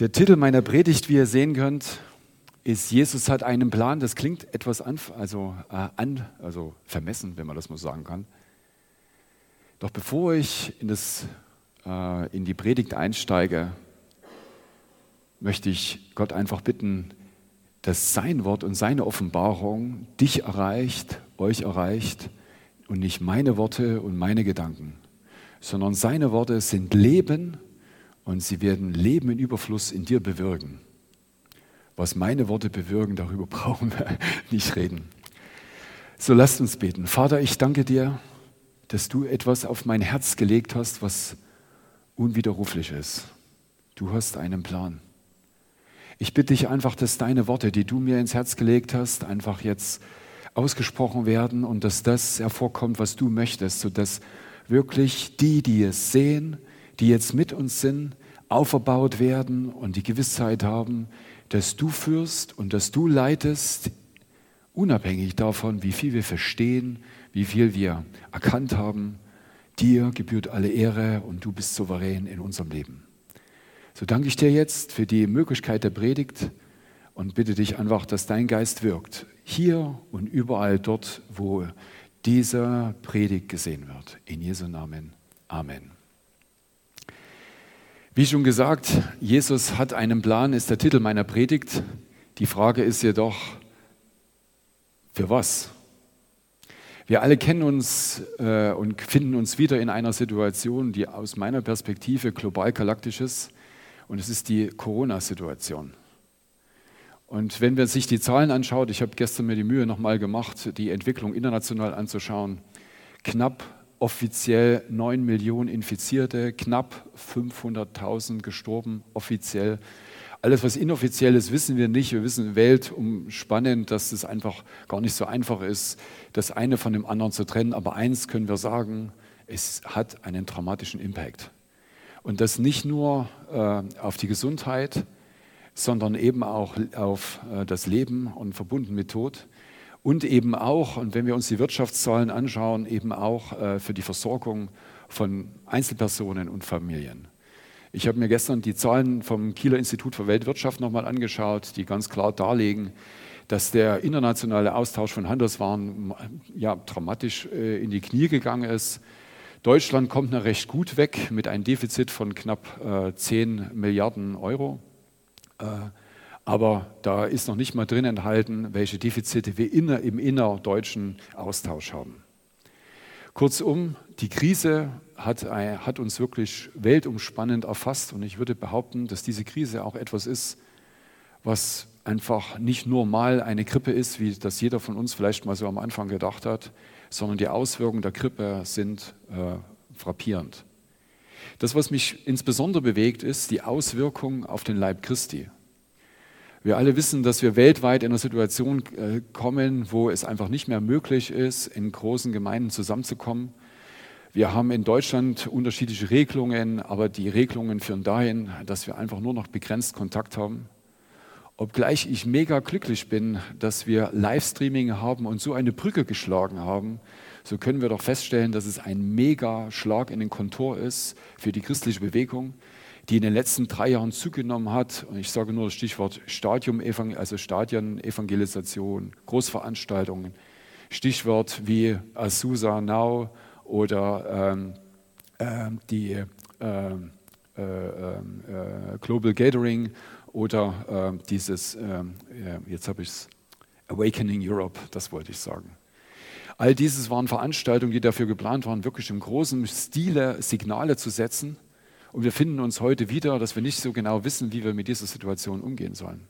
Der Titel meiner Predigt, wie ihr sehen könnt, ist Jesus hat einen Plan. Das klingt etwas an, also, äh, an, also vermessen, wenn man das mal sagen kann. Doch bevor ich in, das, äh, in die Predigt einsteige, möchte ich Gott einfach bitten, dass sein Wort und seine Offenbarung dich erreicht, euch erreicht und nicht meine Worte und meine Gedanken, sondern seine Worte sind Leben und sie werden Leben in Überfluss in dir bewirken. Was meine Worte bewirken, darüber brauchen wir nicht reden. So lasst uns beten. Vater, ich danke dir, dass du etwas auf mein Herz gelegt hast, was unwiderruflich ist. Du hast einen Plan. Ich bitte dich einfach, dass deine Worte, die du mir ins Herz gelegt hast, einfach jetzt ausgesprochen werden und dass das hervorkommt, was du möchtest, sodass wirklich die, die es sehen, die jetzt mit uns sind, auferbaut werden und die Gewissheit haben, dass du führst und dass du leitest, unabhängig davon, wie viel wir verstehen, wie viel wir erkannt haben. Dir gebührt alle Ehre und du bist souverän in unserem Leben. So danke ich dir jetzt für die Möglichkeit der Predigt und bitte dich einfach, dass dein Geist wirkt, hier und überall dort, wo dieser Predigt gesehen wird. In Jesu Namen. Amen. Wie schon gesagt, Jesus hat einen Plan, ist der Titel meiner Predigt. Die Frage ist jedoch, für was? Wir alle kennen uns äh, und finden uns wieder in einer Situation, die aus meiner Perspektive global galaktisch ist. Und es ist die Corona-Situation. Und wenn man sich die Zahlen anschaut, ich habe gestern mir die Mühe nochmal gemacht, die Entwicklung international anzuschauen, knapp offiziell 9 Millionen Infizierte, knapp 500.000 gestorben, offiziell. Alles, was inoffiziell ist, wissen wir nicht. Wir wissen weltumspannend, dass es einfach gar nicht so einfach ist, das eine von dem anderen zu trennen. Aber eins können wir sagen, es hat einen dramatischen Impact. Und das nicht nur äh, auf die Gesundheit, sondern eben auch auf äh, das Leben und verbunden mit Tod und eben auch, und wenn wir uns die Wirtschaftszahlen anschauen, eben auch äh, für die Versorgung von Einzelpersonen und Familien. Ich habe mir gestern die Zahlen vom Kieler Institut für Weltwirtschaft nochmal angeschaut, die ganz klar darlegen, dass der internationale Austausch von Handelswaren ja, dramatisch äh, in die Knie gegangen ist. Deutschland kommt noch recht gut weg mit einem Defizit von knapp äh, 10 Milliarden Euro. Äh, aber da ist noch nicht mal drin enthalten, welche Defizite wir inner, im innerdeutschen Austausch haben. Kurzum, die Krise hat, hat uns wirklich weltumspannend erfasst und ich würde behaupten, dass diese Krise auch etwas ist, was einfach nicht nur mal eine Grippe ist, wie das jeder von uns vielleicht mal so am Anfang gedacht hat, sondern die Auswirkungen der Grippe sind äh, frappierend. Das, was mich insbesondere bewegt, ist die Auswirkung auf den Leib Christi. Wir alle wissen, dass wir weltweit in eine Situation äh, kommen, wo es einfach nicht mehr möglich ist, in großen Gemeinden zusammenzukommen. Wir haben in Deutschland unterschiedliche Regelungen, aber die Regelungen führen dahin, dass wir einfach nur noch begrenzt Kontakt haben. Obgleich ich mega glücklich bin, dass wir Livestreaming haben und so eine Brücke geschlagen haben, so können wir doch feststellen, dass es ein mega Schlag in den Kontor ist für die christliche Bewegung die in den letzten drei Jahren zugenommen hat. Und ich sage nur das Stichwort Stadium, also Stadionevangelisation, Großveranstaltungen. Stichwort wie Azusa Now oder ähm, äh, die äh, äh, ähm, äh, Global Gathering oder ähm, dieses, ähm, jetzt habe ich es, Awakening Europe, das wollte ich sagen. All dieses waren Veranstaltungen, die dafür geplant waren, wirklich im großen Stile Signale zu setzen und wir finden uns heute wieder, dass wir nicht so genau wissen, wie wir mit dieser Situation umgehen sollen.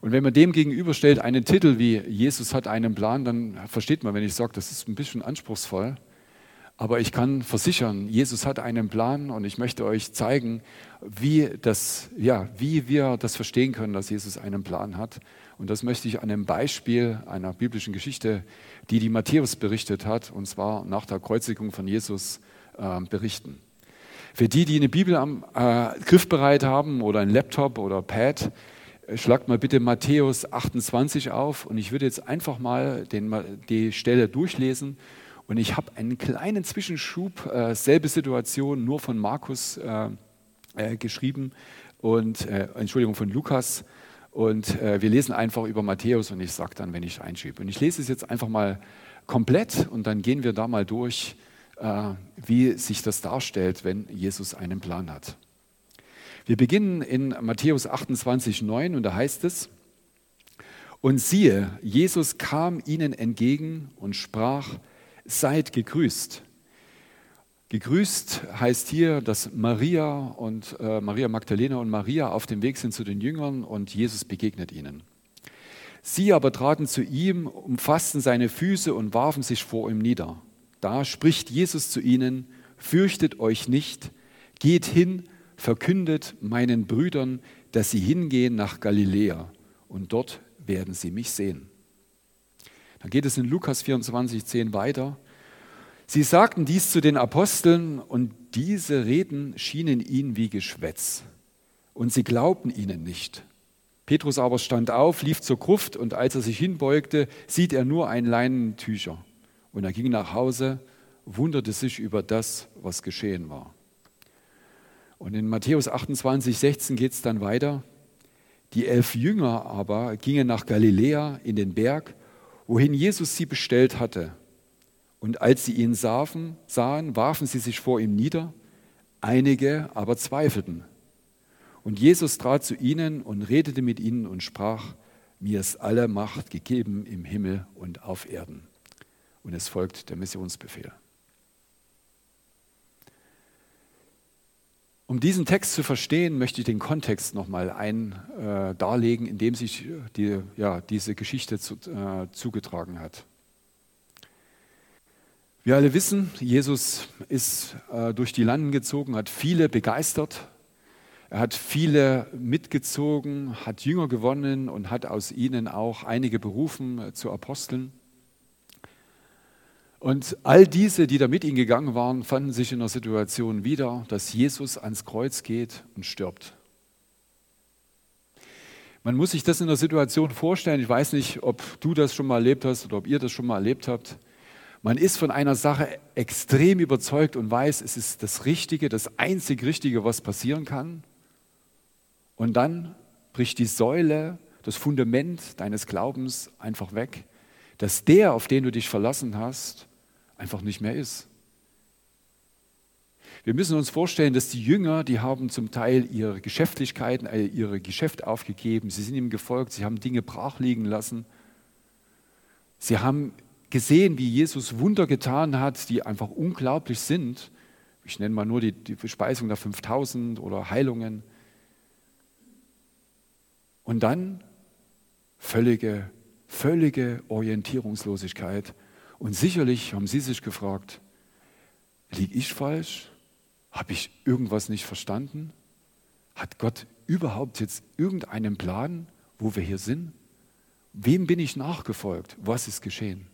Und wenn man dem gegenüberstellt einen Titel wie Jesus hat einen Plan, dann versteht man, wenn ich sage, das ist ein bisschen anspruchsvoll. Aber ich kann versichern, Jesus hat einen Plan und ich möchte euch zeigen, wie, das, ja, wie wir das verstehen können, dass Jesus einen Plan hat. Und das möchte ich an einem Beispiel einer biblischen Geschichte, die die Matthäus berichtet hat, und zwar nach der Kreuzigung von Jesus, äh, berichten. Für die, die eine Bibel am äh, Griffbereit haben oder ein Laptop oder Pad, äh, schlagt mal bitte Matthäus 28 auf und ich würde jetzt einfach mal den, die Stelle durchlesen und ich habe einen kleinen Zwischenschub, äh, selbe Situation, nur von Markus äh, äh, geschrieben und äh, Entschuldigung von Lukas. Und äh, wir lesen einfach über Matthäus und ich sage dann, wenn ich einschiebe. Und ich lese es jetzt einfach mal komplett und dann gehen wir da mal durch, wie sich das darstellt, wenn Jesus einen Plan hat. Wir beginnen in Matthäus 28, 9 und da heißt es, und siehe, Jesus kam ihnen entgegen und sprach, seid gegrüßt. Gegrüßt heißt hier, dass Maria und äh, Maria Magdalena und Maria auf dem Weg sind zu den Jüngern und Jesus begegnet ihnen. Sie aber traten zu ihm, umfassten seine Füße und warfen sich vor ihm nieder. Da spricht Jesus zu ihnen, fürchtet euch nicht, geht hin, verkündet meinen Brüdern, dass sie hingehen nach Galiläa und dort werden sie mich sehen. Dann geht es in Lukas 24, 10 weiter. Sie sagten dies zu den Aposteln und diese Reden schienen ihnen wie Geschwätz und sie glaubten ihnen nicht. Petrus aber stand auf, lief zur Gruft und als er sich hinbeugte, sieht er nur ein Leinentücher. Und er ging nach Hause, wunderte sich über das, was geschehen war. Und in Matthäus 28, 16 geht es dann weiter. Die elf Jünger aber gingen nach Galiläa in den Berg, wohin Jesus sie bestellt hatte. Und als sie ihn sahen, sahen, warfen sie sich vor ihm nieder, einige aber zweifelten. Und Jesus trat zu ihnen und redete mit ihnen und sprach, mir ist alle Macht gegeben im Himmel und auf Erden. Und es folgt der Missionsbefehl. Um diesen Text zu verstehen, möchte ich den Kontext nochmal ein äh, darlegen, in dem sich die, ja, diese Geschichte zu, äh, zugetragen hat. Wir alle wissen, Jesus ist äh, durch die Landen gezogen, hat viele begeistert. Er hat viele mitgezogen, hat Jünger gewonnen und hat aus ihnen auch einige berufen äh, zu Aposteln. Und all diese, die da mit ihm gegangen waren, fanden sich in der Situation wieder, dass Jesus ans Kreuz geht und stirbt. Man muss sich das in der Situation vorstellen. Ich weiß nicht, ob du das schon mal erlebt hast oder ob ihr das schon mal erlebt habt. Man ist von einer Sache extrem überzeugt und weiß, es ist das Richtige, das einzig Richtige, was passieren kann. Und dann bricht die Säule, das Fundament deines Glaubens einfach weg, dass der, auf den du dich verlassen hast, einfach nicht mehr ist. Wir müssen uns vorstellen, dass die Jünger, die haben zum Teil ihre Geschäftlichkeiten, äh, ihre Geschäft aufgegeben, sie sind ihm gefolgt, sie haben Dinge brach liegen lassen. Sie haben gesehen, wie Jesus Wunder getan hat, die einfach unglaublich sind. Ich nenne mal nur die, die Bespeisung der 5000 oder Heilungen. Und dann völlige, völlige Orientierungslosigkeit. Und sicherlich haben Sie sich gefragt, liege ich falsch? Habe ich irgendwas nicht verstanden? Hat Gott überhaupt jetzt irgendeinen Plan, wo wir hier sind? Wem bin ich nachgefolgt? Was ist geschehen?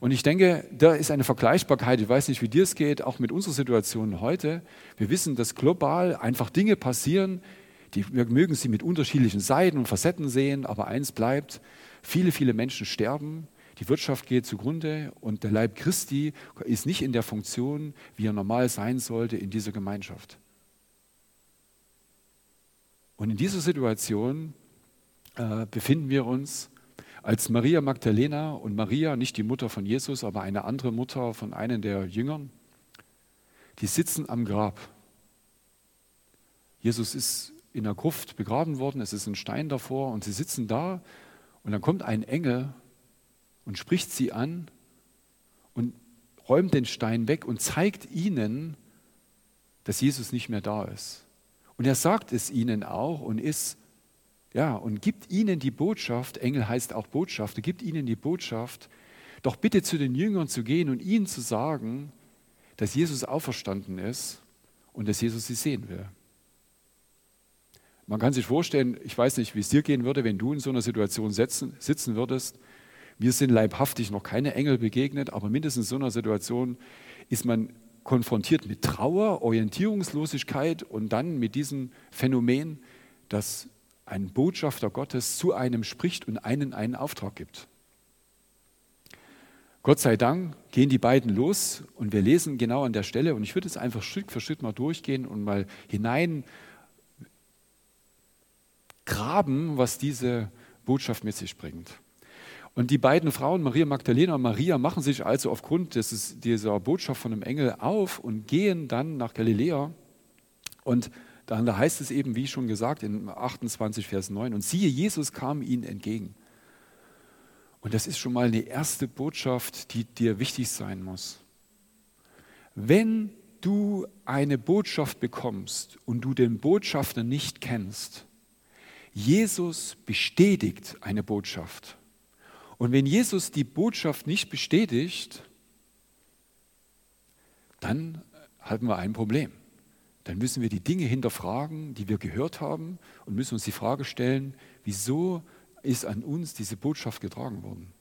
Und ich denke, da ist eine Vergleichbarkeit, ich weiß nicht, wie dir es geht, auch mit unserer Situation heute. Wir wissen, dass global einfach Dinge passieren, die, wir mögen sie mit unterschiedlichen Seiten und Facetten sehen, aber eins bleibt, viele, viele Menschen sterben, die Wirtschaft geht zugrunde und der Leib Christi ist nicht in der Funktion, wie er normal sein sollte in dieser Gemeinschaft. Und in dieser Situation äh, befinden wir uns als Maria Magdalena und Maria, nicht die Mutter von Jesus, aber eine andere Mutter von einem der Jüngern, die sitzen am Grab. Jesus ist in der Gruft begraben worden, es ist ein Stein davor und sie sitzen da und dann kommt ein Engel und spricht sie an und räumt den Stein weg und zeigt ihnen, dass Jesus nicht mehr da ist. Und er sagt es ihnen auch und ist ja, und gibt ihnen die Botschaft, Engel heißt auch Botschafter, gibt ihnen die Botschaft, doch bitte zu den Jüngern zu gehen und ihnen zu sagen, dass Jesus auferstanden ist und dass Jesus sie sehen will. Man kann sich vorstellen, ich weiß nicht, wie es dir gehen würde, wenn du in so einer Situation sitzen, sitzen würdest. Wir sind leibhaftig noch keine Engel begegnet, aber mindestens in so einer Situation ist man konfrontiert mit Trauer, Orientierungslosigkeit und dann mit diesem Phänomen, dass ein Botschafter Gottes zu einem spricht und einen einen Auftrag gibt. Gott sei Dank gehen die beiden los und wir lesen genau an der Stelle und ich würde es einfach Schritt für Schritt mal durchgehen und mal hinein graben, was diese Botschaft mit sich bringt. Und die beiden Frauen, Maria Magdalena und Maria, machen sich also aufgrund des, dieser Botschaft von dem Engel auf und gehen dann nach Galiläa. Und dann da heißt es eben, wie schon gesagt, in 28, Vers 9, und siehe, Jesus kam ihnen entgegen. Und das ist schon mal eine erste Botschaft, die dir wichtig sein muss. Wenn du eine Botschaft bekommst und du den Botschafter nicht kennst, Jesus bestätigt eine Botschaft. Und wenn Jesus die Botschaft nicht bestätigt, dann haben wir ein Problem. Dann müssen wir die Dinge hinterfragen, die wir gehört haben und müssen uns die Frage stellen, wieso ist an uns diese Botschaft getragen worden?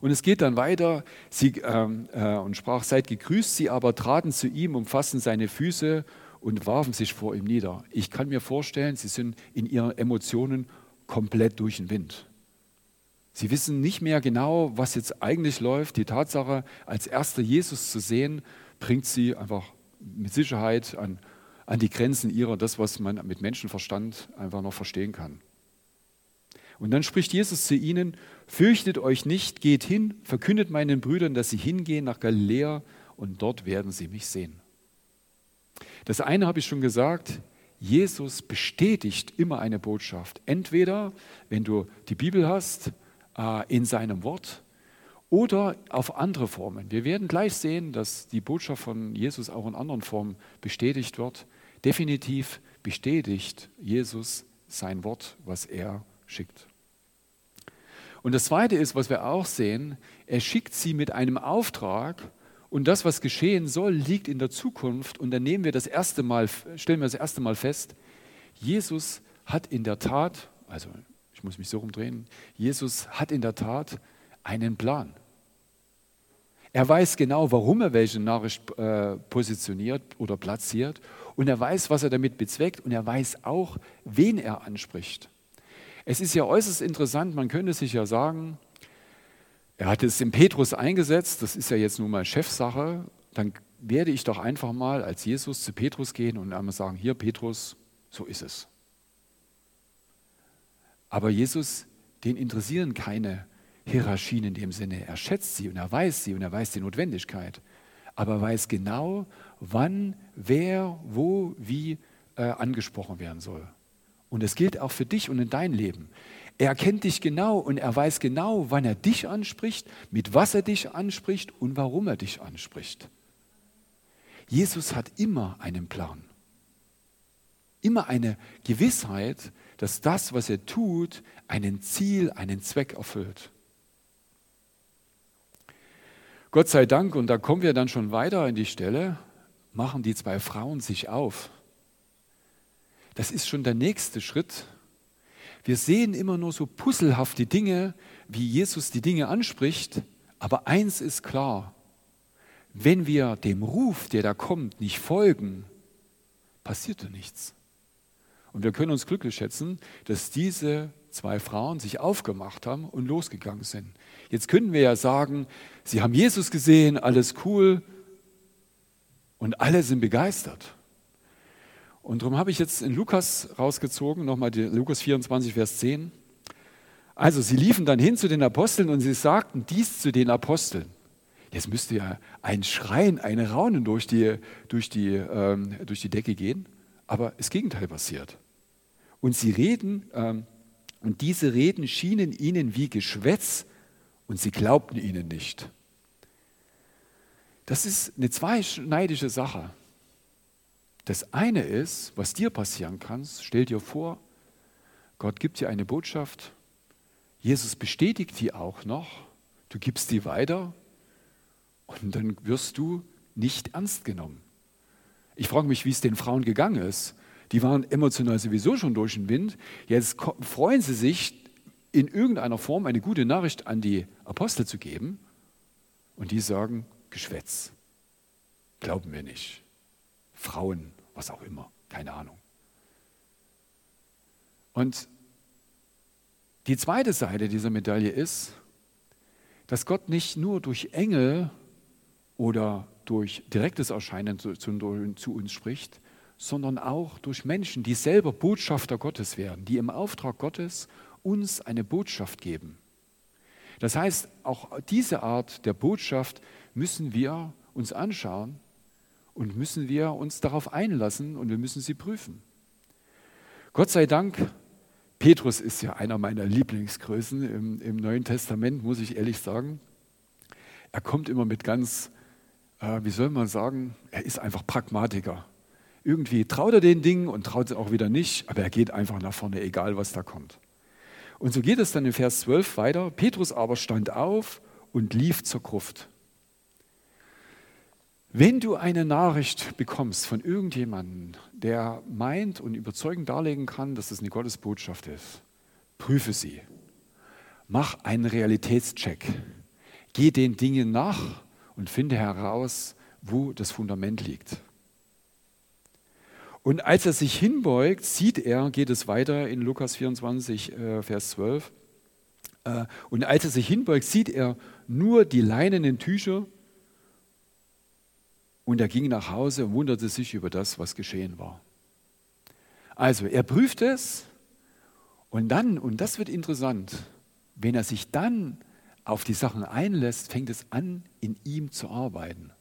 Und es geht dann weiter, sie ähm, äh, und sprach, seid gegrüßt, sie aber traten zu ihm, umfassten seine Füße und warfen sich vor ihm nieder. Ich kann mir vorstellen, sie sind in ihren Emotionen komplett durch den Wind. Sie wissen nicht mehr genau, was jetzt eigentlich läuft. Die Tatsache, als erster Jesus zu sehen, bringt sie einfach mit Sicherheit an, an die Grenzen ihrer, das, was man mit Menschenverstand einfach noch verstehen kann. Und dann spricht Jesus zu ihnen, fürchtet euch nicht, geht hin, verkündet meinen Brüdern, dass sie hingehen nach Galiläa und dort werden sie mich sehen. Das eine habe ich schon gesagt, Jesus bestätigt immer eine Botschaft. Entweder, wenn du die Bibel hast, in seinem Wort oder auf andere Formen. Wir werden gleich sehen, dass die Botschaft von Jesus auch in anderen Formen bestätigt wird. Definitiv bestätigt Jesus sein Wort, was er schickt. Und das Zweite ist, was wir auch sehen, er schickt sie mit einem Auftrag und das, was geschehen soll, liegt in der Zukunft. Und dann nehmen wir das erste Mal, stellen wir das erste Mal fest, Jesus hat in der Tat, also ich muss mich so rumdrehen, Jesus hat in der Tat einen Plan. Er weiß genau, warum er welche Nachricht äh, positioniert oder platziert und er weiß, was er damit bezweckt und er weiß auch, wen er anspricht. Es ist ja äußerst interessant, man könnte sich ja sagen, er hat es im Petrus eingesetzt, das ist ja jetzt nun mal Chefsache, dann werde ich doch einfach mal als Jesus zu Petrus gehen und einmal sagen, hier Petrus, so ist es. Aber Jesus, den interessieren keine Hierarchien in dem Sinne. Er schätzt sie und er weiß sie und er weiß die Notwendigkeit. Aber er weiß genau, wann, wer, wo, wie äh, angesprochen werden soll. Und es gilt auch für dich und in dein Leben. Er kennt dich genau und er weiß genau, wann er dich anspricht, mit was er dich anspricht und warum er dich anspricht. Jesus hat immer einen Plan. Immer eine Gewissheit, dass das, was er tut, einen Ziel, einen Zweck erfüllt. Gott sei Dank, und da kommen wir dann schon weiter in die Stelle, machen die zwei Frauen sich auf. Das ist schon der nächste Schritt. Wir sehen immer nur so puzzelhafte Dinge, wie Jesus die Dinge anspricht, aber eins ist klar, wenn wir dem Ruf, der da kommt, nicht folgen, passiert nichts. Und wir können uns glücklich schätzen, dass diese zwei Frauen sich aufgemacht haben und losgegangen sind. Jetzt können wir ja sagen, sie haben Jesus gesehen, alles cool und alle sind begeistert. Und darum habe ich jetzt in Lukas rausgezogen, nochmal Lukas 24, Vers 10. Also sie liefen dann hin zu den Aposteln und sie sagten dies zu den Aposteln. Jetzt müsste ja ein Schreien, ein Raunen durch die, durch die, ähm, durch die Decke gehen, aber das Gegenteil passiert. Und sie reden, ähm, und diese Reden schienen ihnen wie Geschwätz und sie glaubten ihnen nicht. Das ist eine zweischneidige Sache. Das eine ist, was dir passieren kann, stell dir vor, Gott gibt dir eine Botschaft, Jesus bestätigt die auch noch, du gibst die weiter und dann wirst du nicht ernst genommen. Ich frage mich, wie es den Frauen gegangen ist die waren emotional sowieso schon durch den Wind. Jetzt freuen sie sich, in irgendeiner Form eine gute Nachricht an die Apostel zu geben. Und die sagen, Geschwätz. Glauben wir nicht. Frauen, was auch immer, keine Ahnung. Und die zweite Seite dieser Medaille ist, dass Gott nicht nur durch Engel oder durch direktes Erscheinen zu, zu, zu, uns spricht, sondern auch durch Menschen, die selber Botschafter Gottes werden, die im Auftrag Gottes uns eine Botschaft geben. Das heißt, auch diese Art der Botschaft müssen wir uns anschauen und müssen wir uns darauf einlassen und wir müssen sie prüfen. Gott sei Dank, Petrus ist ja einer meiner Lieblingsgrößen im, im Neuen Testament, muss ich ehrlich sagen. Er kommt immer mit ganz, äh, wie soll man sagen, er ist einfach Pragmatiker. Irgendwie traut er den Dingen und traut es auch wieder nicht, aber er geht einfach nach vorne, egal was da kommt. Und so geht es dann in Vers 12 weiter. Petrus aber stand auf und lief zur Gruft. Wenn du eine Nachricht bekommst von irgendjemandem, der meint und überzeugend darlegen kann, dass es eine Gottesbotschaft ist, prüfe sie. Mach einen Realitätscheck. Geh den Dingen nach und finde heraus, wo das Fundament liegt. Und als er sich hinbeugt, sieht er, geht es weiter in Lukas 24, äh, Vers 12, äh, und als er sich hinbeugt, sieht er nur die leinenen Tücher und er ging nach Hause und wunderte sich über das, was geschehen war. Also, er prüft es und dann, und das wird interessant, wenn er sich dann auf die Sachen einlässt, fängt es an, in ihm zu arbeiten.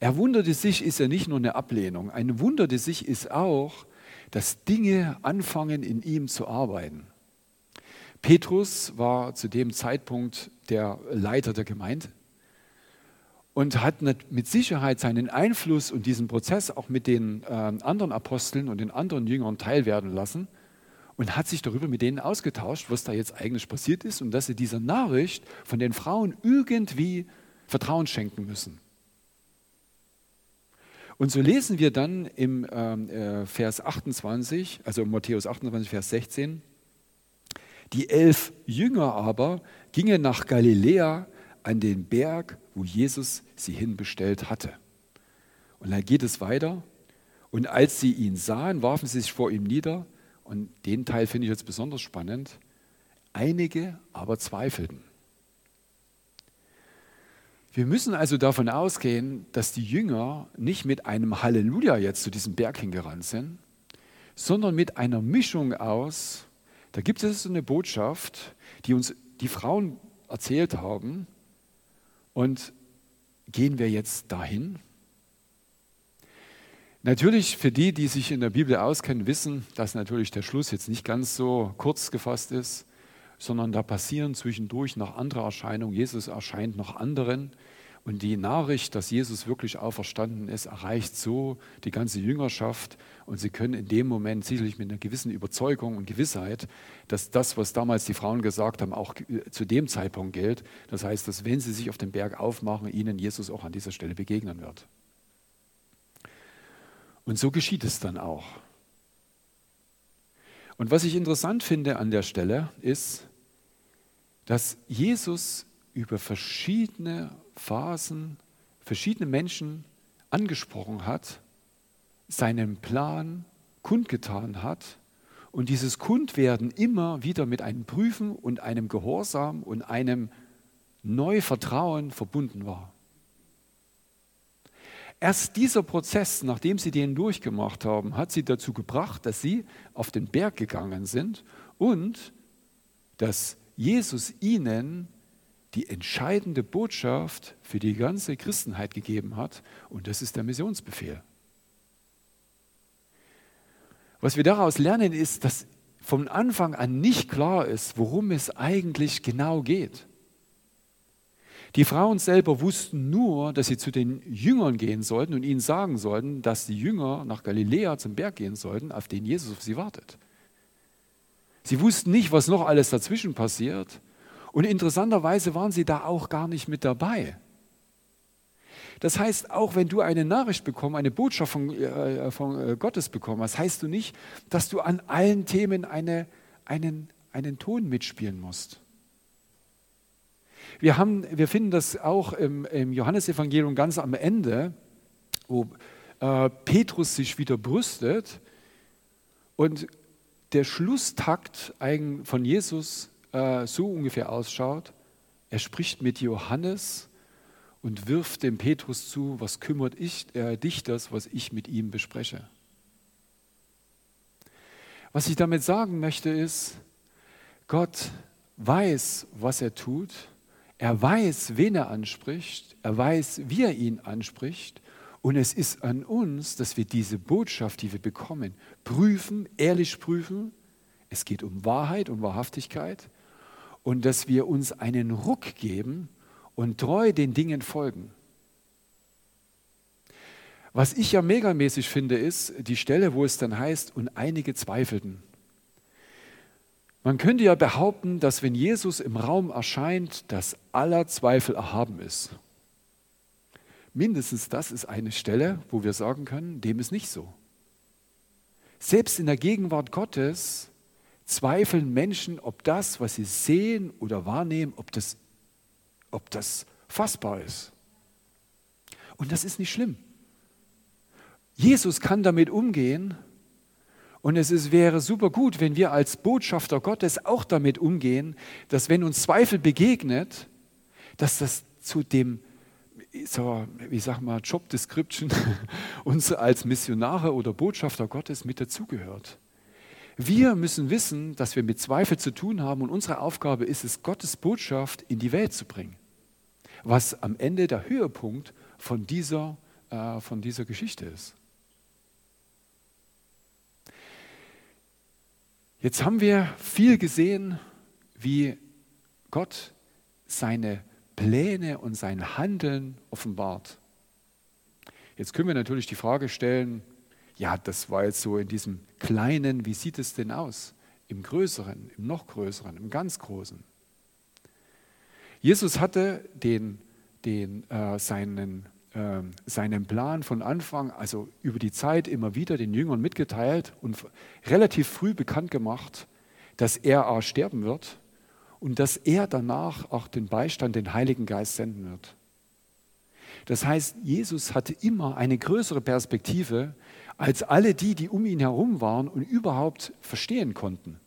Er wunderte sich, ist ja nicht nur eine Ablehnung. Ein wunderte sich ist auch, dass Dinge anfangen, in ihm zu arbeiten. Petrus war zu dem Zeitpunkt der Leiter der Gemeinde und hat mit Sicherheit seinen Einfluss und diesen Prozess auch mit den äh, anderen Aposteln und den anderen Jüngern teilwerden lassen und hat sich darüber mit denen ausgetauscht, was da jetzt eigentlich passiert ist und dass sie dieser Nachricht von den Frauen irgendwie Vertrauen schenken müssen. Und so lesen wir dann im ähm, äh, Vers 28, also Matthäus 28, Vers 16, die elf Jünger aber gingen nach Galiläa an den Berg, wo Jesus sie hinbestellt hatte. Und dann geht es weiter. Und als sie ihn sahen, warfen sie sich vor ihm nieder. Und den Teil finde ich jetzt besonders spannend. Einige aber zweifelten. Wir müssen also davon ausgehen, dass die Jünger nicht mit einem Halleluja jetzt zu diesem Berg hingerannt sind, sondern mit einer Mischung aus, da gibt es eine Botschaft, die uns die Frauen erzählt haben, und gehen wir jetzt dahin? Natürlich, für die, die sich in der Bibel auskennen, wissen, dass natürlich der Schluss jetzt nicht ganz so kurz gefasst ist, sondern da passieren zwischendurch noch andere Erscheinungen. Jesus erscheint noch anderen. Und die Nachricht, dass Jesus wirklich auferstanden ist, erreicht so die ganze Jüngerschaft. Und sie können in dem Moment sicherlich mit einer gewissen Überzeugung und Gewissheit, dass das, was damals die Frauen gesagt haben, auch zu dem Zeitpunkt gilt. Das heißt, dass wenn sie sich auf den Berg aufmachen, ihnen Jesus auch an dieser Stelle begegnen wird. Und so geschieht es dann auch. Und was ich interessant finde an der Stelle ist, dass Jesus über verschiedene Phasen verschiedene Menschen angesprochen hat, seinen Plan kundgetan hat und dieses Kundwerden immer wieder mit einem Prüfen und einem Gehorsam und einem Neuvertrauen verbunden war. Erst dieser Prozess, nachdem sie den durchgemacht haben, hat sie dazu gebracht, dass sie auf den Berg gegangen sind und dass Jesus ihnen die entscheidende Botschaft für die ganze Christenheit gegeben hat, und das ist der Missionsbefehl. Was wir daraus lernen, ist, dass von Anfang an nicht klar ist, worum es eigentlich genau geht. Die Frauen selber wussten nur, dass sie zu den Jüngern gehen sollten und ihnen sagen sollten, dass die Jünger nach Galiläa zum Berg gehen sollten, auf den Jesus auf sie wartet. Sie wussten nicht, was noch alles dazwischen passiert. Und interessanterweise waren sie da auch gar nicht mit dabei. Das heißt, auch wenn du eine Nachricht bekommen, eine Botschaft von, äh, von äh, Gottes bekommen hast, heißt du nicht, dass du an allen Themen eine, einen, einen Ton mitspielen musst. Wir, haben, wir finden das auch im, im Johannesevangelium ganz am Ende, wo äh, Petrus sich wieder brüstet und der Schlusstakt von Jesus äh, so ungefähr ausschaut, Er spricht mit Johannes und wirft dem Petrus zu, was kümmert ich, äh, dich das, was ich mit ihm bespreche. Was ich damit sagen möchte ist, Gott weiß, was er tut, er weiß, wen er anspricht, er weiß, wie er ihn anspricht und es ist an uns, dass wir diese Botschaft, die wir bekommen, prüfen, ehrlich prüfen. Es geht um Wahrheit und Wahrhaftigkeit und dass wir uns einen Ruck geben und treu den Dingen folgen. Was ich ja megamäßig finde, ist die Stelle, wo es dann heißt, und einige zweifelten. Man könnte ja behaupten, dass wenn Jesus im Raum erscheint, dass aller Zweifel erhaben ist. Mindestens das ist eine Stelle, wo wir sagen können, dem ist nicht so. Selbst in der Gegenwart Gottes zweifeln Menschen, ob das, was sie sehen oder wahrnehmen, ob das, ob das fassbar ist. Und das ist nicht schlimm. Jesus kann damit umgehen und es ist, wäre super gut, wenn wir als Botschafter Gottes auch damit umgehen, dass wenn uns Zweifel begegnet, dass das zu dem, so, wie sagen wir, Job Description uns als Missionare oder Botschafter Gottes mit dazugehört. Wir müssen wissen, dass wir mit Zweifel zu tun haben und unsere Aufgabe ist es, Gottes Botschaft in die Welt zu bringen. Was am Ende der Höhepunkt von dieser, äh, von dieser Geschichte ist. Jetzt haben wir viel gesehen, wie Gott seine Pläne und sein Handeln offenbart. Jetzt können wir natürlich die Frage stellen, ja, das war jetzt so in diesem kleinen, wie sieht es denn aus? Im größeren, im noch größeren, im ganz großen. Jesus hatte den, den, äh, seinen ähm, seinen Plan von Anfang, also über die Zeit immer wieder den Jüngern mitgeteilt und relativ früh bekannt gemacht, dass er auch sterben wird und dass er danach auch den Beistand, den Heiligen Geist senden wird. Das heißt, Jesus hatte immer eine größere Perspektive als alle die, die um ihn herum waren und überhaupt verstehen konnten.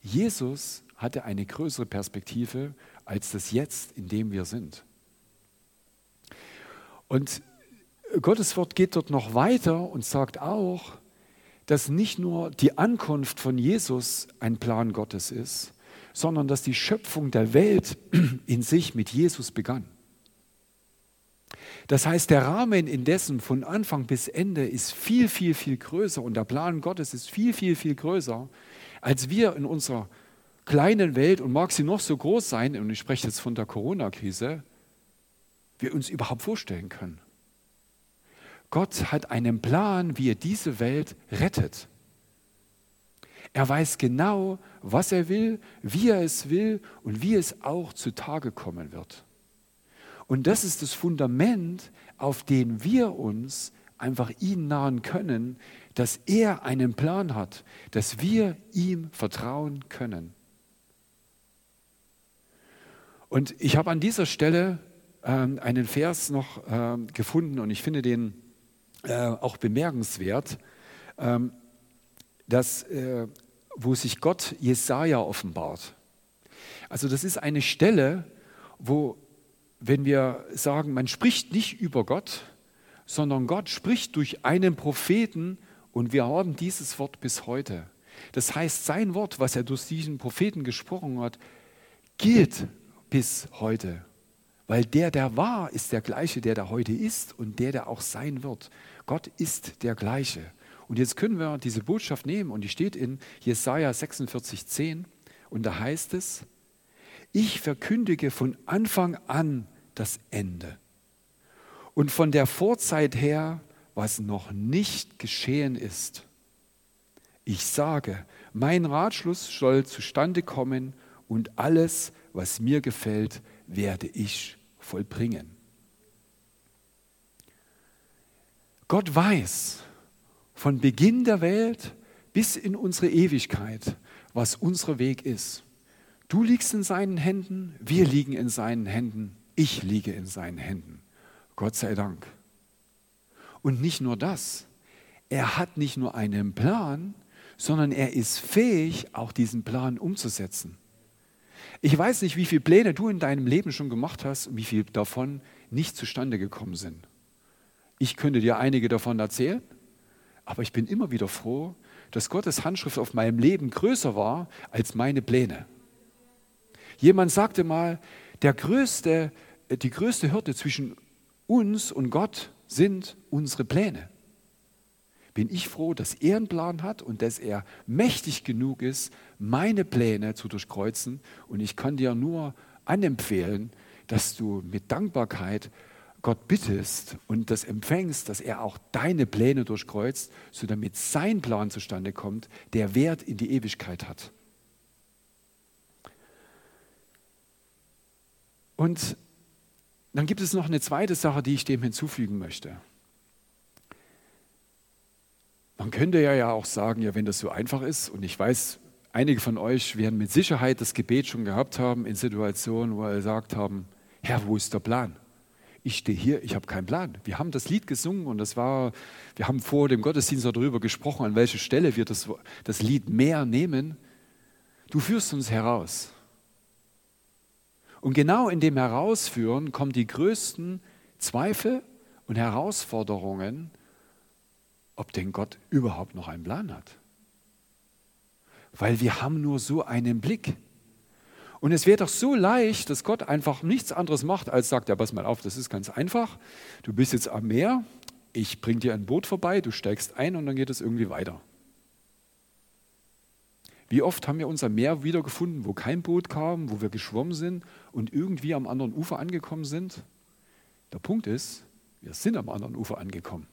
Jesus hatte eine größere Perspektive als das Jetzt, in dem wir sind. Und Gottes Wort geht dort noch weiter und sagt auch, dass nicht nur die Ankunft von Jesus ein Plan Gottes ist, sondern dass die Schöpfung der Welt in sich mit Jesus begann. Das heißt, der Rahmen indessen von Anfang bis Ende ist viel, viel, viel größer und der Plan Gottes ist viel, viel, viel größer, als wir in unserer kleinen Welt, und mag sie noch so groß sein, und ich spreche jetzt von der Corona-Krise, wir uns überhaupt vorstellen können. Gott hat einen Plan, wie er diese Welt rettet. Er weiß genau, was er will, wie er es will und wie es auch zutage kommen wird. Und das ist das Fundament, auf dem wir uns einfach ihn nahen können, dass er einen Plan hat, dass wir ihm vertrauen können. Und ich habe an dieser Stelle ähm, einen Vers noch ähm, gefunden und ich finde den äh, auch bemerkenswert, ähm, dass, äh, wo sich Gott Jesaja offenbart. Also, das ist eine Stelle, wo, wenn wir sagen, man spricht nicht über Gott, sondern Gott spricht durch einen Propheten und wir haben dieses Wort bis heute. Das heißt, sein Wort, was er durch diesen Propheten gesprochen hat, gilt bis heute. Weil der, der war, ist der gleiche, der da heute ist und der, der auch sein wird. Gott ist der gleiche. Und jetzt können wir diese Botschaft nehmen und die steht in Jesaja 46, 10 und da heißt es, ich verkündige von Anfang an das Ende und von der Vorzeit her, was noch nicht geschehen ist. Ich sage, mein Ratschluss soll zustande kommen und alles, was mir gefällt, werde ich vollbringen. Gott weiß von Beginn der Welt bis in unsere Ewigkeit, was unser Weg ist. Du liegst in seinen Händen, wir liegen in seinen Händen, ich liege in seinen Händen. Gott sei Dank. Und nicht nur das, er hat nicht nur einen Plan, sondern er ist fähig, auch diesen Plan umzusetzen. Ich weiß nicht, wie viele Pläne du in deinem Leben schon gemacht hast und wie viele davon nicht zustande gekommen sind. Ich könnte dir einige davon erzählen, aber ich bin immer wieder froh, dass Gottes Handschrift auf meinem Leben größer war als meine Pläne. Jemand sagte mal, der größte, die größte Hürde zwischen uns und Gott sind unsere Pläne. Bin ich froh, dass er einen Plan hat und dass er mächtig genug ist, meine Pläne zu durchkreuzen. Und ich kann dir nur anempfehlen, dass du mit Dankbarkeit Gott bittest und das empfängst, dass er auch deine Pläne durchkreuzt, so damit sein Plan zustande kommt, der Wert in die Ewigkeit hat. Und dann gibt es noch eine zweite Sache, die ich dem hinzufügen möchte. Man könnte ja, ja auch sagen, ja, wenn das so einfach ist, und ich weiß, einige von euch werden mit Sicherheit das Gebet schon gehabt haben in Situationen, wo sie gesagt haben, Herr, wo ist der Plan? Ich stehe hier, ich habe keinen Plan. Wir haben das Lied gesungen und das war, wir haben vor dem Gottesdienst darüber gesprochen, an welche Stelle wir das, das Lied mehr nehmen. Du führst uns heraus. Und genau in dem Herausführen kommen die größten Zweifel und Herausforderungen, ob denn Gott überhaupt noch einen Plan hat. Weil wir haben nur so einen Blick. Und es wäre doch so leicht, dass Gott einfach nichts anderes macht, als sagt, ja, pass mal auf, das ist ganz einfach. Du bist jetzt am Meer, ich bringe dir ein Boot vorbei, du steigst ein und dann geht es irgendwie weiter. Wie oft haben wir unser Meer wiedergefunden, wo kein Boot kam, wo wir geschwommen sind und irgendwie am anderen Ufer angekommen sind? Der Punkt ist, wir sind am anderen Ufer angekommen.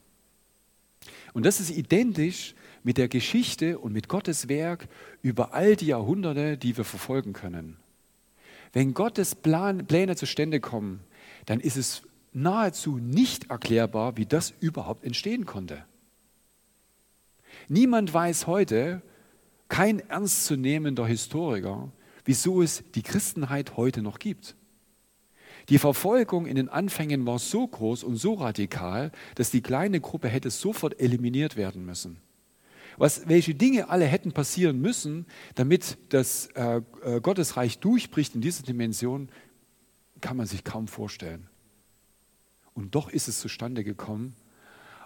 Und das ist identisch mit der Geschichte und mit Gottes Werk über all die Jahrhunderte, die wir verfolgen können. Wenn Gottes Plan, Pläne zustande kommen, dann ist es nahezu nicht erklärbar, wie das überhaupt entstehen konnte. Niemand weiß heute, kein ernstzunehmender Historiker, wieso es die Christenheit heute noch gibt. Die Verfolgung in den Anfängen war so groß und so radikal, dass die kleine Gruppe hätte sofort eliminiert werden müssen. Was, welche Dinge alle hätten passieren müssen, damit das äh, äh Gottesreich durchbricht in dieser Dimension, kann man sich kaum vorstellen. Und doch ist es zustande gekommen,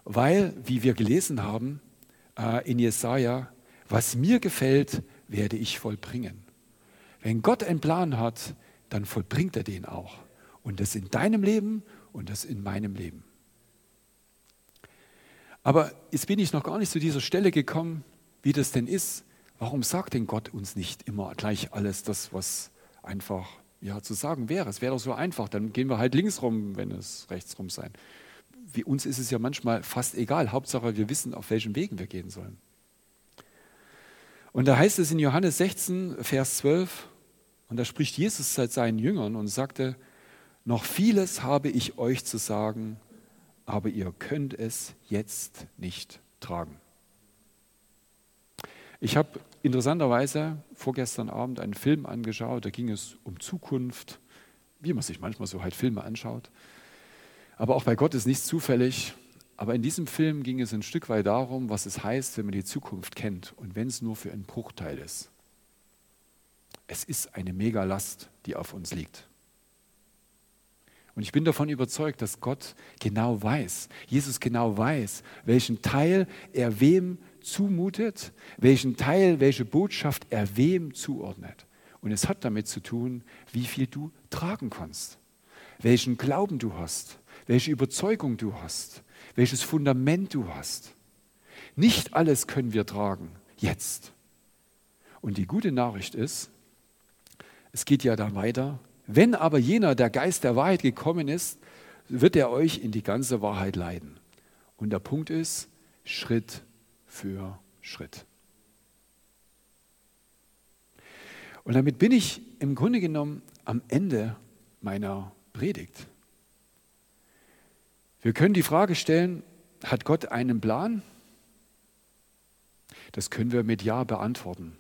weil, wie wir gelesen haben äh, in Jesaja, was mir gefällt, werde ich vollbringen. Wenn Gott einen Plan hat, dann vollbringt er den auch. Und das in deinem Leben und das in meinem Leben. Aber jetzt bin ich noch gar nicht zu dieser Stelle gekommen, wie das denn ist. Warum sagt denn Gott uns nicht immer gleich alles das, was einfach ja, zu sagen wäre? Es wäre doch so einfach, dann gehen wir halt links rum, wenn es rechts rum sein. Wie uns ist es ja manchmal fast egal. Hauptsache, wir wissen, auf welchen Wegen wir gehen sollen. Und da heißt es in Johannes 16, Vers 12, und da spricht Jesus seit seinen Jüngern und sagte, noch vieles habe ich euch zu sagen, aber ihr könnt es jetzt nicht tragen. Ich habe interessanterweise vorgestern Abend einen Film angeschaut, da ging es um Zukunft, wie man sich manchmal so halt Filme anschaut. Aber auch bei Gott ist nichts zufällig. Aber in diesem Film ging es ein Stück weit darum, was es heißt, wenn man die Zukunft kennt und wenn es nur für einen Bruchteil ist. Es ist eine Megalast, die auf uns liegt. Und ich bin davon überzeugt, dass Gott genau weiß, Jesus genau weiß, welchen Teil er wem zumutet, welchen Teil, welche Botschaft er wem zuordnet. Und es hat damit zu tun, wie viel du tragen kannst, welchen Glauben du hast, welche Überzeugung du hast, welches Fundament du hast. Nicht alles können wir tragen, jetzt. Und die gute Nachricht ist, es geht ja dann weiter, wenn aber jener, der Geist der Wahrheit gekommen ist, wird er euch in die ganze Wahrheit leiten. Und der Punkt ist, Schritt für Schritt. Und damit bin ich im Grunde genommen am Ende meiner Predigt. Wir können die Frage stellen, hat Gott einen Plan? Das können wir mit Ja beantworten.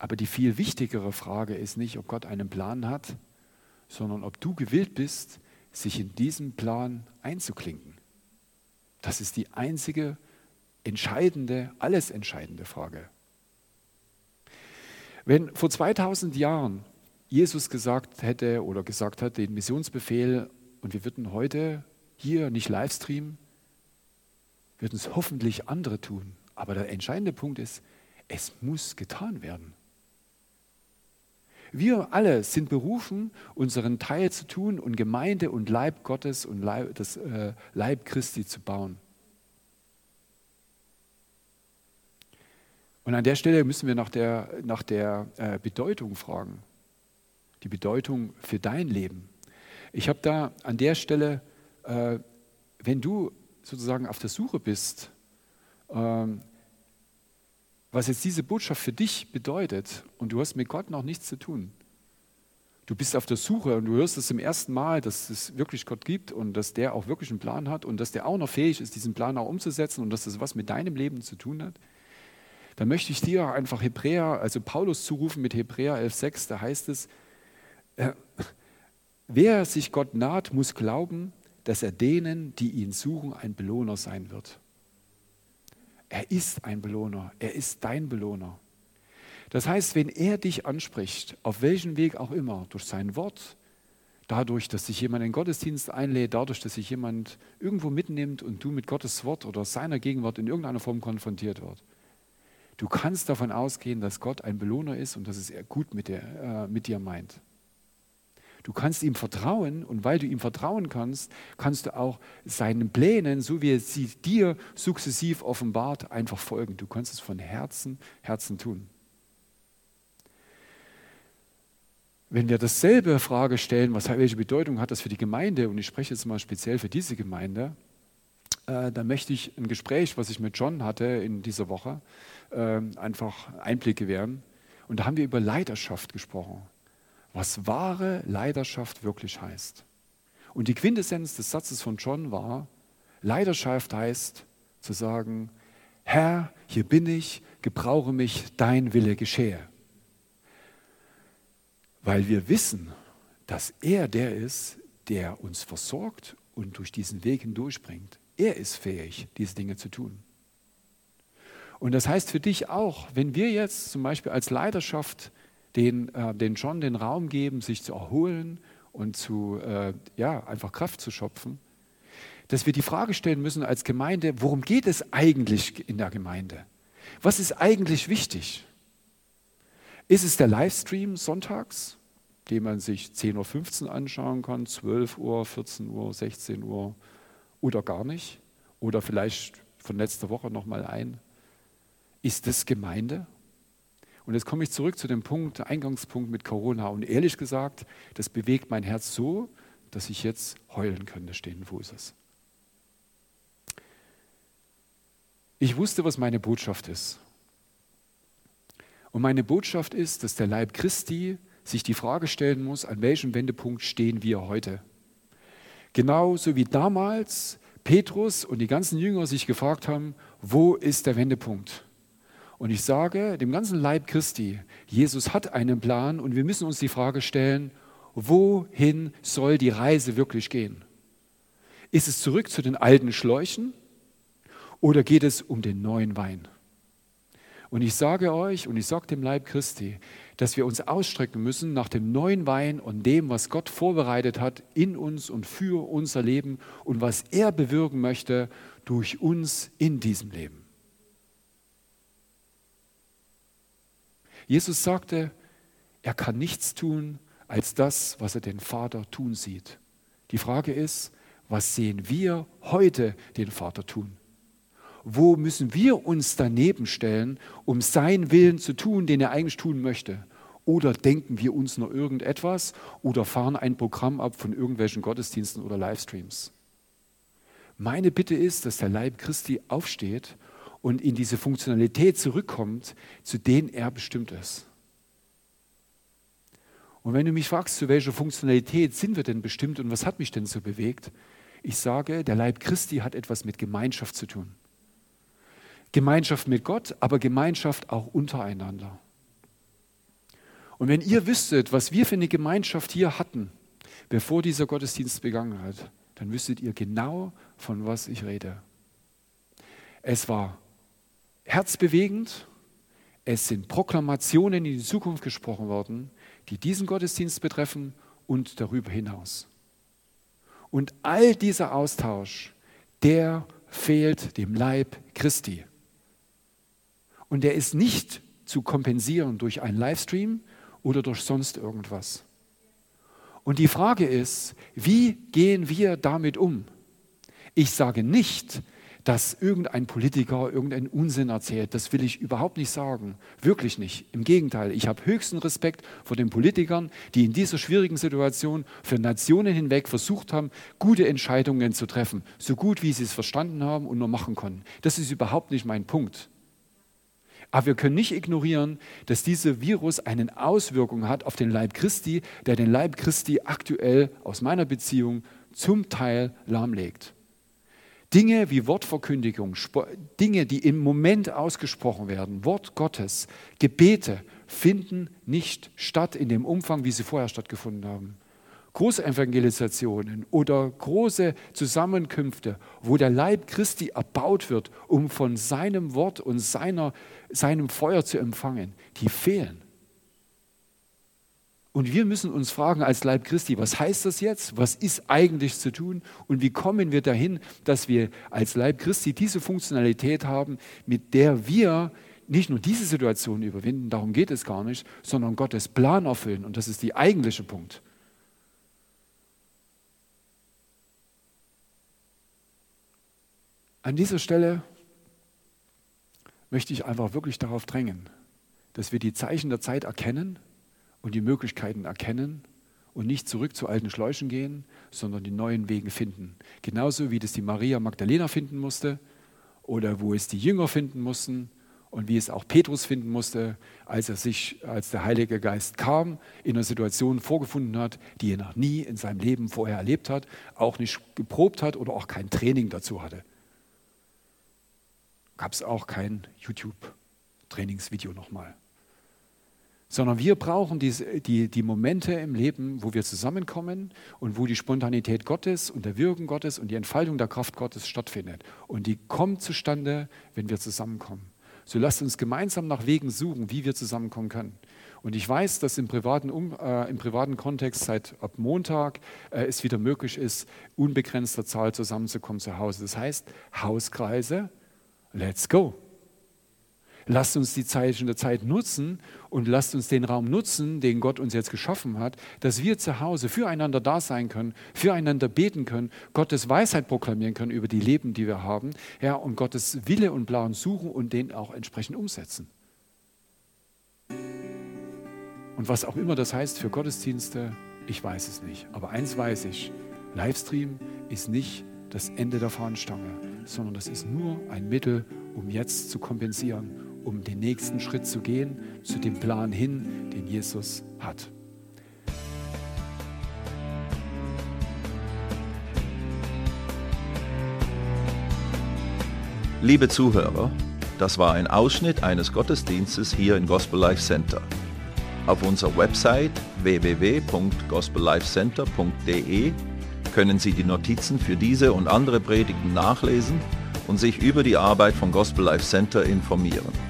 Aber die viel wichtigere Frage ist nicht, ob Gott einen Plan hat, sondern ob du gewillt bist, sich in diesen Plan einzuklinken. Das ist die einzige entscheidende, alles entscheidende Frage. Wenn vor 2000 Jahren Jesus gesagt hätte oder gesagt hat, den Missionsbefehl, und wir würden heute hier nicht Livestreamen, würden es hoffentlich andere tun. Aber der entscheidende Punkt ist, es muss getan werden. Wir alle sind berufen, unseren Teil zu tun und Gemeinde und Leib Gottes und Leib, das äh, Leib Christi zu bauen. Und an der Stelle müssen wir nach der, nach der äh, Bedeutung fragen. Die Bedeutung für dein Leben. Ich habe da an der Stelle, äh, wenn du sozusagen auf der Suche bist, ähm, was jetzt diese Botschaft für dich bedeutet und du hast mit Gott noch nichts zu tun. Du bist auf der Suche und du hörst es zum ersten Mal, dass es wirklich Gott gibt und dass der auch wirklich einen Plan hat und dass der auch noch fähig ist, diesen Plan auch umzusetzen und dass das was mit deinem Leben zu tun hat. Dann möchte ich dir einfach Hebräer, also Paulus zurufen mit Hebräer 11,6, da heißt es, äh, wer sich Gott naht, muss glauben, dass er denen, die ihn suchen, ein Belohner sein wird. Er ist ein Belohner. Er ist dein Belohner. Das heißt, wenn er dich anspricht, auf welchen Weg auch immer, durch sein Wort, dadurch, dass sich jemand in den Gottesdienst einlädt, dadurch, dass sich jemand irgendwo mitnimmt und du mit Gottes Wort oder seiner Gegenwart in irgendeiner Form konfrontiert wird. Du kannst davon ausgehen, dass Gott ein Belohner ist und dass es er gut mit dir, äh, mit dir meint. Du kannst ihm vertrauen und weil du ihm vertrauen kannst, kannst du auch seinen Plänen, so wie er sie dir sukzessiv offenbart, einfach folgen. Du kannst es von Herzen, Herzen tun. Wenn wir dasselbe Frage stellen, was, welche Bedeutung hat das für die Gemeinde, und ich spreche jetzt mal speziell für diese Gemeinde, äh, dann möchte ich ein Gespräch, was ich mit John hatte in dieser Woche, äh, einfach Einblick gewähren. Und da haben wir über Leiterschaft gesprochen was wahre Leidenschaft wirklich heißt. Und die Quintessenz des Satzes von John war, Leidenschaft heißt zu sagen, Herr, hier bin ich, gebrauche mich, dein Wille geschehe. Weil wir wissen, dass er der ist, der uns versorgt und durch diesen Weg hindurchbringt. Er ist fähig, diese Dinge zu tun. Und das heißt für dich auch, wenn wir jetzt zum Beispiel als Leidenschaft den, äh, den John den Raum geben, sich zu erholen und zu, äh, ja, einfach Kraft zu schöpfen, dass wir die Frage stellen müssen als Gemeinde, worum geht es eigentlich in der Gemeinde? Was ist eigentlich wichtig? Ist es der Livestream sonntags, den man sich 10.15 Uhr anschauen kann, 12 Uhr, 14 Uhr, 16 Uhr oder gar nicht? Oder vielleicht von letzter Woche nochmal ein? Ist das Gemeinde? Und jetzt komme ich zurück zu dem Punkt, Eingangspunkt mit Corona. Und ehrlich gesagt, das bewegt mein Herz so, dass ich jetzt heulen könnte, stehen Fußes. Ich wusste, was meine Botschaft ist. Und meine Botschaft ist, dass der Leib Christi sich die Frage stellen muss, an welchem Wendepunkt stehen wir heute. Genauso wie damals Petrus und die ganzen Jünger sich gefragt haben, wo ist der Wendepunkt? Und ich sage dem ganzen Leib Christi, Jesus hat einen Plan und wir müssen uns die Frage stellen, wohin soll die Reise wirklich gehen? Ist es zurück zu den alten Schläuchen oder geht es um den neuen Wein? Und ich sage euch und ich sage dem Leib Christi, dass wir uns ausstrecken müssen nach dem neuen Wein und dem, was Gott vorbereitet hat in uns und für unser Leben und was er bewirken möchte durch uns in diesem Leben. Jesus sagte, er kann nichts tun als das, was er den Vater tun sieht. Die Frage ist, was sehen wir heute den Vater tun? Wo müssen wir uns daneben stellen, um seinen Willen zu tun, den er eigentlich tun möchte? Oder denken wir uns nur irgendetwas oder fahren ein Programm ab von irgendwelchen Gottesdiensten oder Livestreams? Meine Bitte ist, dass der Leib Christi aufsteht und in diese Funktionalität zurückkommt, zu denen er bestimmt ist. Und wenn du mich fragst, zu welcher Funktionalität sind wir denn bestimmt und was hat mich denn so bewegt, ich sage, der Leib Christi hat etwas mit Gemeinschaft zu tun. Gemeinschaft mit Gott, aber Gemeinschaft auch untereinander. Und wenn ihr wüsstet, was wir für eine Gemeinschaft hier hatten, bevor dieser Gottesdienst begangen hat, dann wüsstet ihr genau, von was ich rede. Es war herzbewegend, es sind Proklamationen in die Zukunft gesprochen worden, die diesen Gottesdienst betreffen und darüber hinaus. Und all dieser Austausch, der fehlt dem Leib Christi. Und der ist nicht zu kompensieren durch einen Livestream oder durch sonst irgendwas. Und die Frage ist, wie gehen wir damit um? Ich sage nicht, dass irgendein Politiker irgendeinen Unsinn erzählt. Das will ich überhaupt nicht sagen. Wirklich nicht. Im Gegenteil, ich habe höchsten Respekt vor den Politikern, die in dieser schwierigen Situation für Nationen hinweg versucht haben, gute Entscheidungen zu treffen. So gut, wie sie es verstanden haben und nur machen konnten. Das ist überhaupt nicht mein Punkt. Aber wir können nicht ignorieren, dass dieser Virus eine Auswirkung hat auf den Leib Christi, der den Leib Christi aktuell aus meiner Beziehung zum Teil lahmlegt. Dinge wie Wortverkündigung, Dinge, die im Moment ausgesprochen werden, Wort Gottes, Gebete finden nicht statt in dem Umfang, wie sie vorher stattgefunden haben. Großevangelisationen oder große Zusammenkünfte, wo der Leib Christi erbaut wird, um von seinem Wort und seiner, seinem Feuer zu empfangen, die fehlen. Und wir müssen uns fragen als Leib Christi, was heißt das jetzt? Was ist eigentlich zu tun? Und wie kommen wir dahin, dass wir als Leib Christi diese Funktionalität haben, mit der wir nicht nur diese Situation überwinden, darum geht es gar nicht, sondern Gottes Plan erfüllen. Und das ist der eigentliche Punkt. An dieser Stelle möchte ich einfach wirklich darauf drängen, dass wir die Zeichen der Zeit erkennen und die Möglichkeiten erkennen und nicht zurück zu alten Schläuchen gehen, sondern die neuen Wege finden. Genauso wie das die Maria Magdalena finden musste oder wo es die Jünger finden mussten und wie es auch Petrus finden musste, als er sich, als der Heilige Geist kam, in einer Situation vorgefunden hat, die er noch nie in seinem Leben vorher erlebt hat, auch nicht geprobt hat oder auch kein Training dazu hatte. Gab es auch kein YouTube-Trainingsvideo nochmal sondern wir brauchen die, die, die Momente im Leben, wo wir zusammenkommen und wo die Spontanität Gottes und der Wirken Gottes und die Entfaltung der Kraft Gottes stattfindet. Und die kommt zustande, wenn wir zusammenkommen. So lasst uns gemeinsam nach Wegen suchen, wie wir zusammenkommen können. Und ich weiß, dass im privaten, um, äh, im privaten Kontext seit ab Montag äh, es wieder möglich ist, unbegrenzter Zahl zusammenzukommen zu Hause. Das heißt, Hauskreise, let's go. Lasst uns die Zeichen der Zeit nutzen und lasst uns den Raum nutzen, den Gott uns jetzt geschaffen hat, dass wir zu Hause füreinander da sein können, füreinander beten können, Gottes Weisheit proklamieren können über die Leben, die wir haben, ja, und Gottes Wille und Plan suchen und den auch entsprechend umsetzen. Und was auch immer das heißt für Gottesdienste, ich weiß es nicht. Aber eins weiß ich, Livestream ist nicht das Ende der Fahnenstange, sondern das ist nur ein Mittel, um jetzt zu kompensieren um den nächsten Schritt zu gehen zu dem Plan hin, den Jesus hat. Liebe Zuhörer, das war ein Ausschnitt eines Gottesdienstes hier im Gospel Life Center. Auf unserer Website www.gospellifecenter.de können Sie die Notizen für diese und andere Predigten nachlesen und sich über die Arbeit von Gospel Life Center informieren.